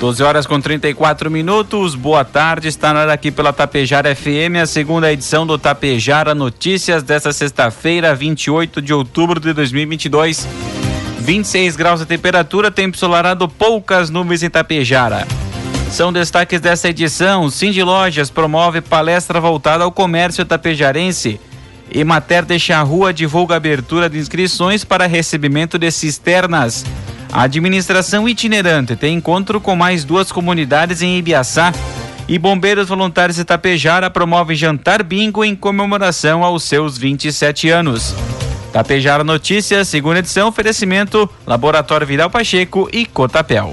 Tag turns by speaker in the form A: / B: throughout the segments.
A: 12 horas com 34 minutos. Boa tarde. Está na hora aqui pela Tapejara FM, a segunda edição do Tapejara Notícias desta sexta-feira, 28 de outubro de 2022. 26 graus de temperatura, tempo solarado, poucas nuvens em Tapejara. São destaques dessa edição. Cindy Lojas promove palestra voltada ao comércio tapejarense. E Mater de Charrua divulga abertura de inscrições para recebimento de cisternas. A administração itinerante tem encontro com mais duas comunidades em Ibiaçá. E Bombeiros Voluntários de Tapejara promovem jantar bingo em comemoração aos seus 27 anos. Tapejara Notícias, segunda edição, oferecimento Laboratório Viral Pacheco e Cotapel.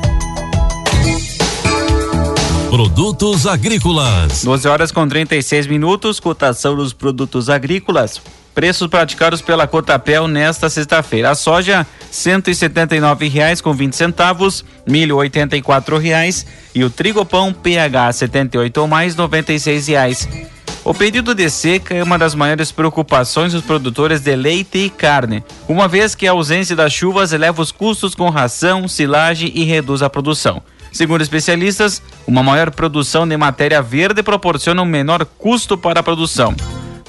B: Produtos agrícolas.
A: 12 horas com 36 minutos, cotação dos produtos agrícolas. Preços praticados pela Cotapel nesta sexta-feira. A soja, R$ 179,20 com 20 centavos, milho 84 reais e o trigopão PH 78 ou mais 96 reais. O período de seca é uma das maiores preocupações dos produtores de leite e carne, uma vez que a ausência das chuvas eleva os custos com ração, silagem e reduz a produção. Segundo especialistas, uma maior produção de matéria verde proporciona um menor custo para a produção.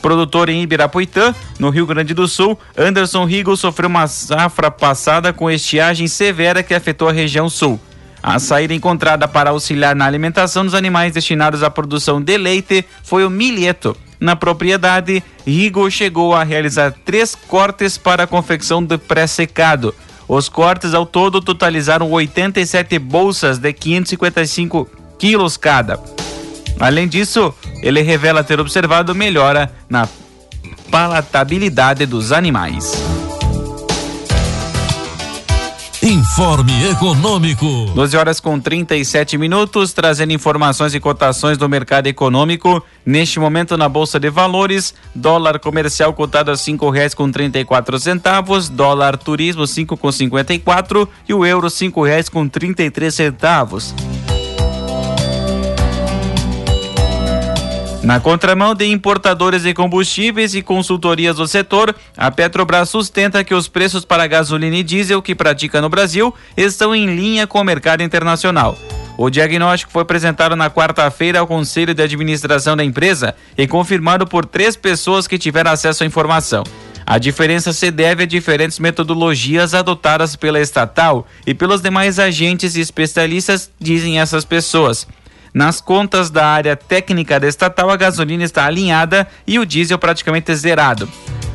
A: Produtor em Ibirapuitã, no Rio Grande do Sul, Anderson Rigo sofreu uma safra passada com estiagem severa que afetou a região sul. A saída encontrada para auxiliar na alimentação dos animais destinados à produção de leite foi o milheto. Na propriedade, Rigo chegou a realizar três cortes para a confecção do pré-secado. Os cortes ao todo totalizaram 87 bolsas de 555 quilos cada. Além disso, ele revela ter observado melhora na palatabilidade dos animais.
B: Informe Econômico.
A: 12 horas com 37 minutos, trazendo informações e cotações do mercado econômico. Neste momento na Bolsa de Valores, dólar comercial cotado a cinco reais com trinta e quatro centavos, dólar turismo cinco com cinquenta e quatro e o euro cinco reais com trinta e três centavos. Na contramão de importadores de combustíveis e consultorias do setor, a Petrobras sustenta que os preços para gasolina e diesel que pratica no Brasil estão em linha com o mercado internacional. O diagnóstico foi apresentado na quarta-feira ao Conselho de Administração da empresa e confirmado por três pessoas que tiveram acesso à informação. A diferença se deve a diferentes metodologias adotadas pela estatal e pelos demais agentes e especialistas, dizem essas pessoas. Nas contas da área técnica da estatal, a gasolina está alinhada e o diesel praticamente zerado.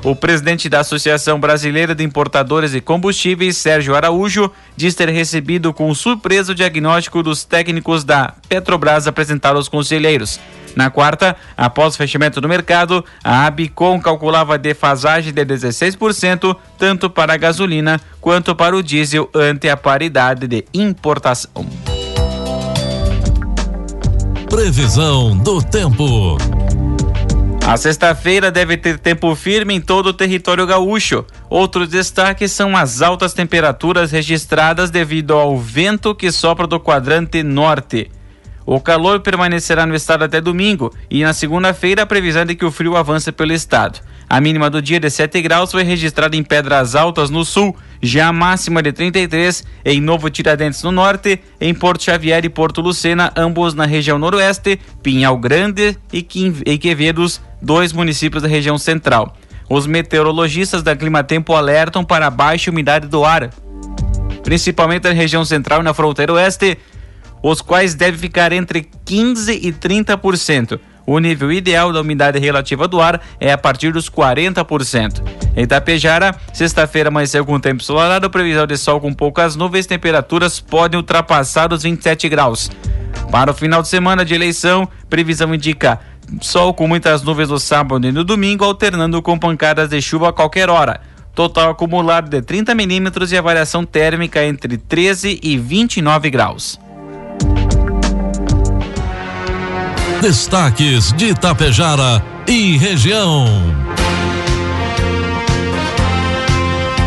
A: O presidente da Associação Brasileira de Importadores de Combustíveis, Sérgio Araújo, diz ter recebido com surpresa o diagnóstico dos técnicos da Petrobras apresentado aos conselheiros. Na quarta, após o fechamento do mercado, a Abicom calculava defasagem de 16%, tanto para a gasolina quanto para o diesel, ante a paridade de importação.
B: Previsão do tempo.
A: A sexta-feira deve ter tempo firme em todo o território gaúcho. Outros destaques são as altas temperaturas registradas devido ao vento que sopra do quadrante norte. O calor permanecerá no estado até domingo e na segunda-feira a previsão é de que o frio avance pelo estado. A mínima do dia de 7 graus foi registrada em Pedras Altas, no sul, já a máxima de 33 em Novo Tiradentes, no norte, em Porto Xavier e Porto Lucena, ambos na região noroeste, Pinhal Grande e Quevedos, dois municípios da região central. Os meteorologistas da Climatempo alertam para a baixa umidade do ar, principalmente na região central e na fronteira oeste, os quais devem ficar entre 15 e 30%. O nível ideal da umidade relativa do ar é a partir dos 40%. Em Itapejara, sexta-feira amanheceu com tempo ensolarado, previsão de sol com poucas nuvens, temperaturas podem ultrapassar os 27 graus. Para o final de semana de eleição, previsão indica sol com muitas nuvens no sábado e no domingo, alternando com pancadas de chuva a qualquer hora. Total acumulado de 30 milímetros e a variação térmica entre 13 e 29 graus.
B: Destaques de Itapejara e região.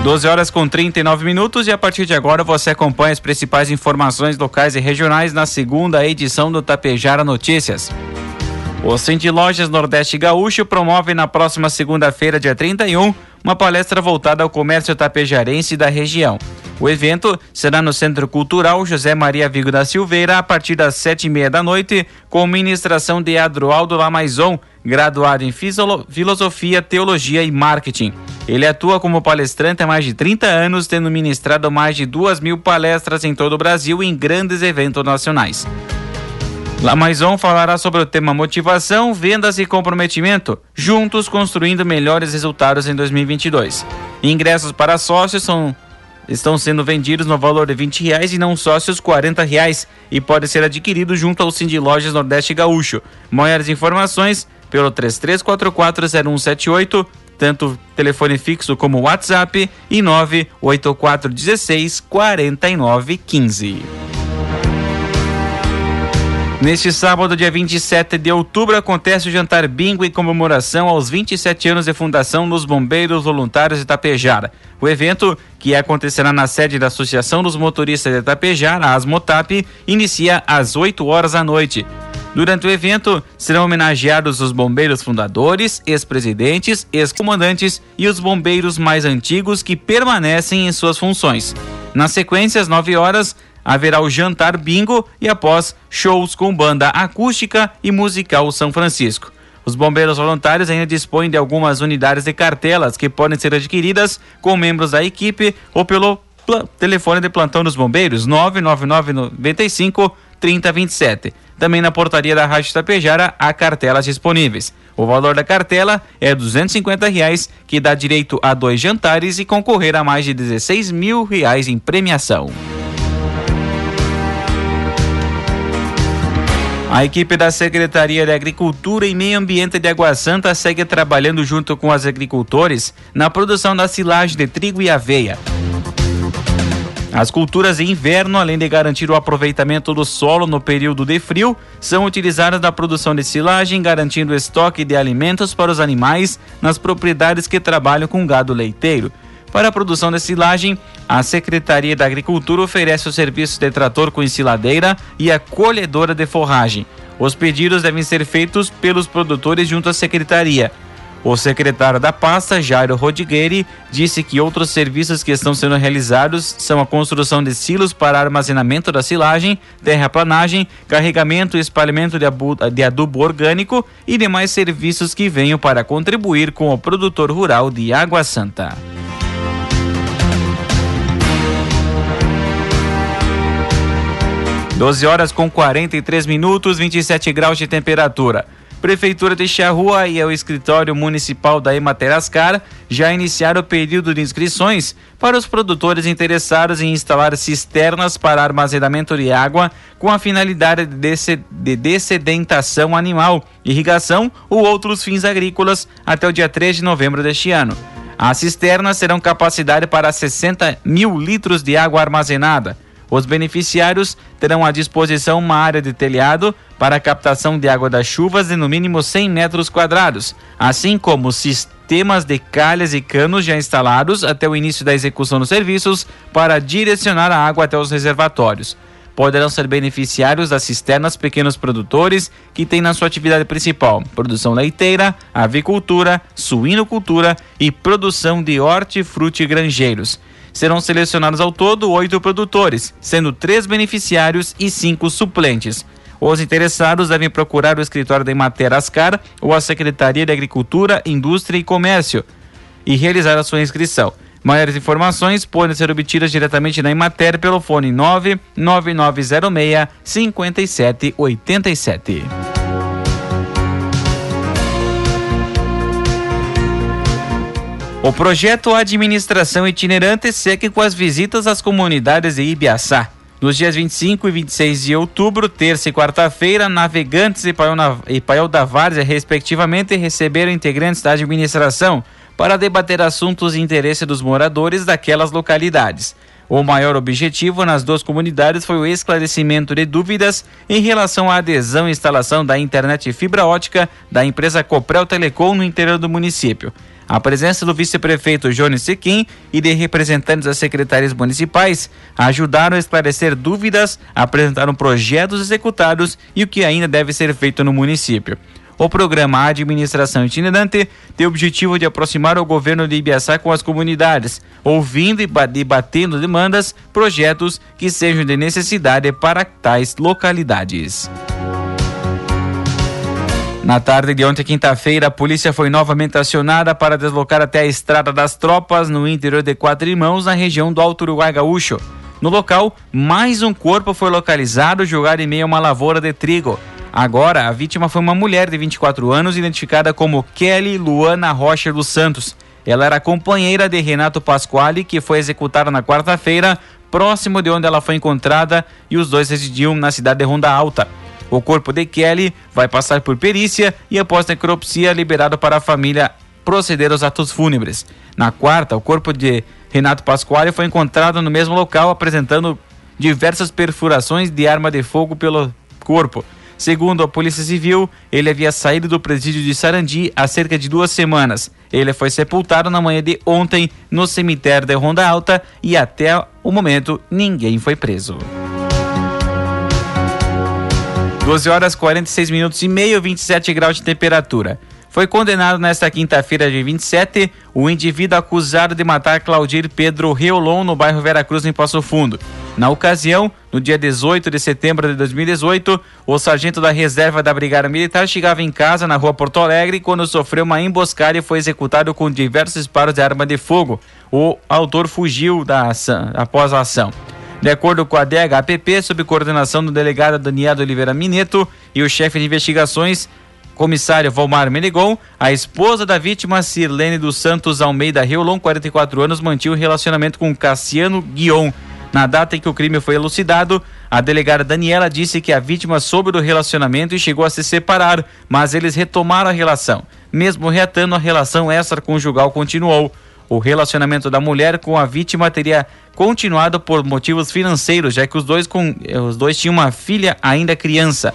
A: 12 horas com 39 minutos e a partir de agora você acompanha as principais informações locais e regionais na segunda edição do Tapejara Notícias. O Cindy Lojas Nordeste Gaúcho promove na próxima segunda-feira, dia 31, uma palestra voltada ao comércio tapejarense da região. O evento será no Centro Cultural José Maria Vigo da Silveira a partir das sete e meia da noite, com ministração de Adroaldo Lamaison, graduado em Filosofia, Teologia e Marketing. Ele atua como palestrante há mais de 30 anos, tendo ministrado mais de duas mil palestras em todo o Brasil em grandes eventos nacionais. Lamaison falará sobre o tema motivação, vendas e comprometimento, juntos construindo melhores resultados em 2022. Ingressos para sócios são estão sendo vendidos no valor de 20 reais e não sócios 40 reais e pode ser adquirido junto ao Cindy Lojas Nordeste Gaúcho. Maiores informações pelo 33440178, tanto telefone fixo como WhatsApp e 98416 4915. Neste sábado, dia 27 de outubro, acontece o jantar bingo em comemoração aos 27 anos de fundação dos Bombeiros Voluntários de Itapejara. O evento, que acontecerá na sede da Associação dos Motoristas de Itapejara, a ASMOTAP, inicia às 8 horas da noite. Durante o evento, serão homenageados os bombeiros fundadores, ex-presidentes, ex-comandantes e os bombeiros mais antigos que permanecem em suas funções. Na sequência, às 9 horas, haverá o jantar bingo e após shows com banda acústica e musical São Francisco. Os bombeiros voluntários ainda dispõem de algumas unidades de cartelas que podem ser adquiridas com membros da equipe ou pelo telefone de plantão dos bombeiros 999 95 3027. Também na portaria da Rádio Tapejara há cartelas disponíveis. O valor da cartela é 250 reais, que dá direito a dois jantares e concorrer a mais de 16 mil reais em premiação. A equipe da Secretaria de Agricultura e Meio Ambiente de Água Santa segue trabalhando junto com os agricultores na produção da silagem de trigo e aveia. As culturas de inverno, além de garantir o aproveitamento do solo no período de frio, são utilizadas na produção de silagem, garantindo estoque de alimentos para os animais nas propriedades que trabalham com gado leiteiro. Para a produção de silagem, a Secretaria da Agricultura oferece o serviço de trator com ensiladeira e a colhedora de forragem. Os pedidos devem ser feitos pelos produtores junto à Secretaria. O secretário da pasta, Jairo Rodigueri, disse que outros serviços que estão sendo realizados são a construção de silos para armazenamento da silagem, terraplanagem, carregamento e espalhamento de adubo orgânico e demais serviços que venham para contribuir com o produtor rural de Água Santa. 12 horas com 43 minutos, 27 graus de temperatura. Prefeitura de Charrua e o escritório municipal da Ematerascar já iniciaram o período de inscrições para os produtores interessados em instalar cisternas para armazenamento de água com a finalidade de dessedentação animal, irrigação ou outros fins agrícolas até o dia 3 de novembro deste ano. As cisternas terão capacidade para 60 mil litros de água armazenada. Os beneficiários terão à disposição uma área de telhado para a captação de água das chuvas de no mínimo 100 metros quadrados, assim como sistemas de calhas e canos já instalados até o início da execução dos serviços para direcionar a água até os reservatórios. poderão ser beneficiários das cisternas pequenos produtores que têm na sua atividade principal produção leiteira, avicultura, suinocultura e produção de hortifruti granjeiros. Serão selecionados ao todo oito produtores, sendo três beneficiários e cinco suplentes. Os interessados devem procurar o escritório da Emater Ascar ou a Secretaria de Agricultura, Indústria e Comércio e realizar a sua inscrição. Maiores informações podem ser obtidas diretamente na Emater pelo fone 99906 5787. O projeto Administração Itinerante segue com as visitas às comunidades de Ibiaçá. Nos dias 25 e 26 de outubro, terça e quarta-feira, navegantes e Paiol da Várzea, respectivamente, receberam integrantes da administração para debater assuntos de interesse dos moradores daquelas localidades. O maior objetivo nas duas comunidades foi o esclarecimento de dúvidas em relação à adesão e instalação da internet fibra ótica da empresa Coprel Telecom no interior do município. A presença do vice-prefeito Jones Sequim e de representantes das secretarias municipais ajudaram a esclarecer dúvidas, apresentaram projetos executados e o que ainda deve ser feito no município. O programa Administração Itinerante tem o objetivo de aproximar o governo de Ibiaçá com as comunidades, ouvindo e debatendo demandas, projetos que sejam de necessidade para tais localidades. Na tarde de ontem, quinta-feira, a polícia foi novamente acionada para deslocar até a Estrada das Tropas, no interior de Quatro Irmãos, na região do Alto Uruguai Gaúcho. No local, mais um corpo foi localizado jogado em meio a uma lavoura de trigo. Agora, a vítima foi uma mulher de 24 anos, identificada como Kelly Luana Rocha dos Santos. Ela era companheira de Renato Pasquale, que foi executada na quarta-feira, próximo de onde ela foi encontrada, e os dois residiam na cidade de Ronda Alta. O corpo de Kelly vai passar por perícia e, após necropsia, liberado para a família proceder aos atos fúnebres. Na quarta, o corpo de Renato Pasquale foi encontrado no mesmo local, apresentando diversas perfurações de arma de fogo pelo corpo. Segundo a Polícia Civil, ele havia saído do presídio de Sarandi há cerca de duas semanas. Ele foi sepultado na manhã de ontem no cemitério de Ronda Alta e até o momento ninguém foi preso. 12 horas 46 minutos e meio, 27 graus de temperatura. Foi condenado nesta quinta-feira de 27 o indivíduo acusado de matar Claudir Pedro Reolon no bairro Veracruz, em Passo Fundo. Na ocasião, no dia 18 de setembro de 2018, o sargento da reserva da Brigada Militar chegava em casa na rua Porto Alegre quando sofreu uma emboscada e foi executado com diversos disparos de arma de fogo. O autor fugiu da ação, após a ação. De acordo com a DHPP, sob coordenação do delegado Daniel Oliveira Mineto e o chefe de investigações, comissário Valmar Menegon, a esposa da vítima, Sirlene dos Santos Almeida Reolon, 44 anos, mantinha um relacionamento com Cassiano Guion. Na data em que o crime foi elucidado, a delegada Daniela disse que a vítima soube do relacionamento e chegou a se separar, mas eles retomaram a relação. Mesmo reatando, a relação extraconjugal continuou. O relacionamento da mulher com a vítima teria continuado por motivos financeiros, já que os dois, com, os dois tinham uma filha ainda criança.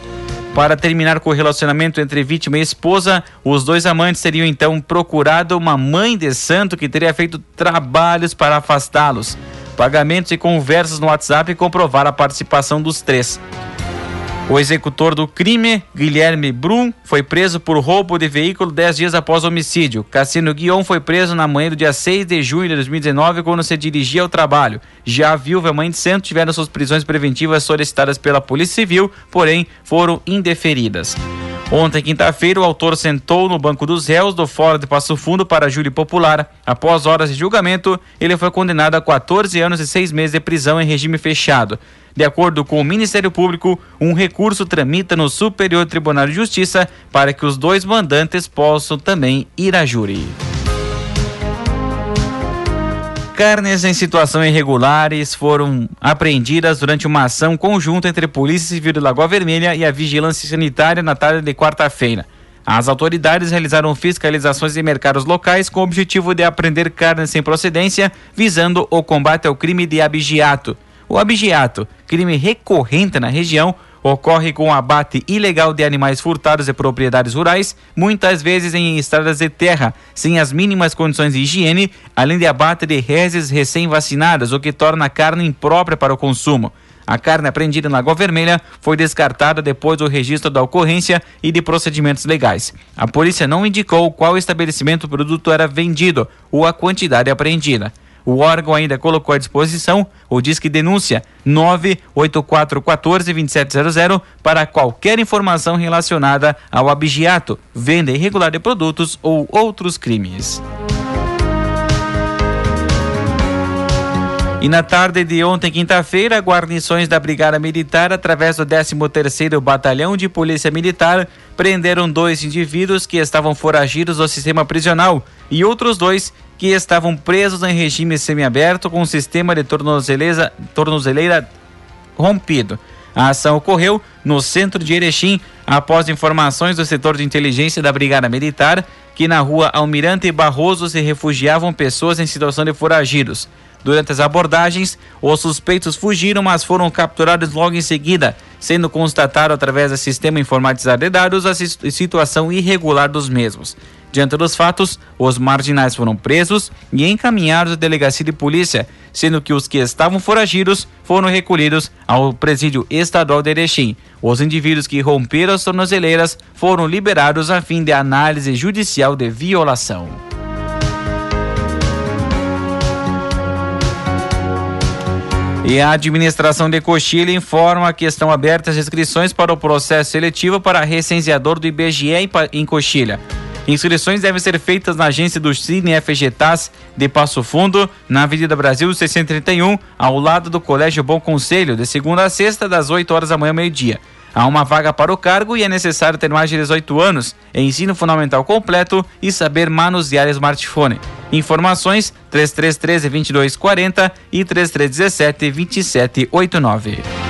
A: Para terminar com o relacionamento entre vítima e esposa, os dois amantes teriam então procurado uma mãe de santo que teria feito trabalhos para afastá-los. Pagamentos e conversas no WhatsApp comprovaram a participação dos três. O executor do crime, Guilherme Brum, foi preso por roubo de veículo dez dias após o homicídio. Cassino Guion foi preso na manhã do dia 6 de junho de 2019, quando se dirigia ao trabalho. Já a viúva e a mãe de santo tiveram suas prisões preventivas solicitadas pela Polícia Civil, porém foram indeferidas. Ontem, quinta-feira, o autor sentou no banco dos réus do Fórum de Passo Fundo para júri popular. Após horas de julgamento, ele foi condenado a 14 anos e 6 meses de prisão em regime fechado. De acordo com o Ministério Público, um recurso tramita no Superior Tribunal de Justiça para que os dois mandantes possam também ir a júri. Carnes em situação irregulares foram apreendidas durante uma ação conjunta entre a Polícia Civil de Lagoa Vermelha e a Vigilância Sanitária na tarde de quarta-feira. As autoridades realizaram fiscalizações em mercados locais com o objetivo de apreender carne sem procedência, visando o combate ao crime de abigeato. O abigeato, crime recorrente na região, ocorre com o abate ilegal de animais furtados de propriedades rurais, muitas vezes em estradas de terra, sem as mínimas condições de higiene, além de abate de reses recém-vacinadas, o que torna a carne imprópria para o consumo. A carne apreendida na Lagoa Vermelha foi descartada depois do registro da ocorrência e de procedimentos legais. A polícia não indicou qual estabelecimento o produto era vendido ou a quantidade apreendida. O órgão ainda colocou à disposição o Disque Denúncia 984142700 para qualquer informação relacionada ao abigeato, venda irregular de produtos ou outros crimes. E na tarde de ontem, quinta-feira, guarnições da Brigada Militar, através do 13º Batalhão de Polícia Militar, prenderam dois indivíduos que estavam foragidos do sistema prisional e outros dois que estavam presos em regime semiaberto com o sistema de tornozeleira, tornozeleira rompido. A ação ocorreu no centro de Erechim após informações do setor de inteligência da Brigada Militar que na rua Almirante Barroso se refugiavam pessoas em situação de foragidos. Durante as abordagens, os suspeitos fugiram, mas foram capturados logo em seguida, sendo constatado através do sistema informatizado de dados a situação irregular dos mesmos. Diante dos fatos, os marginais foram presos e encaminhados à delegacia de polícia, sendo que os que estavam foragidos foram recolhidos ao presídio estadual de Erechim. Os indivíduos que romperam as tornozeleiras foram liberados a fim de análise judicial de violação. E a administração de Coxilha informa que estão abertas inscrições para o processo seletivo para recenseador do IBGE em Coxilha. Inscrições devem ser feitas na agência do Cine FGTAS de Passo Fundo, na Avenida Brasil 631, ao lado do Colégio Bom Conselho, de segunda a sexta, das 8 horas da manhã ao meio-dia. Há uma vaga para o cargo e é necessário ter mais de 18 anos, ensino fundamental completo e saber manusear smartphone. Informações 3313 2240 e 3317 2789.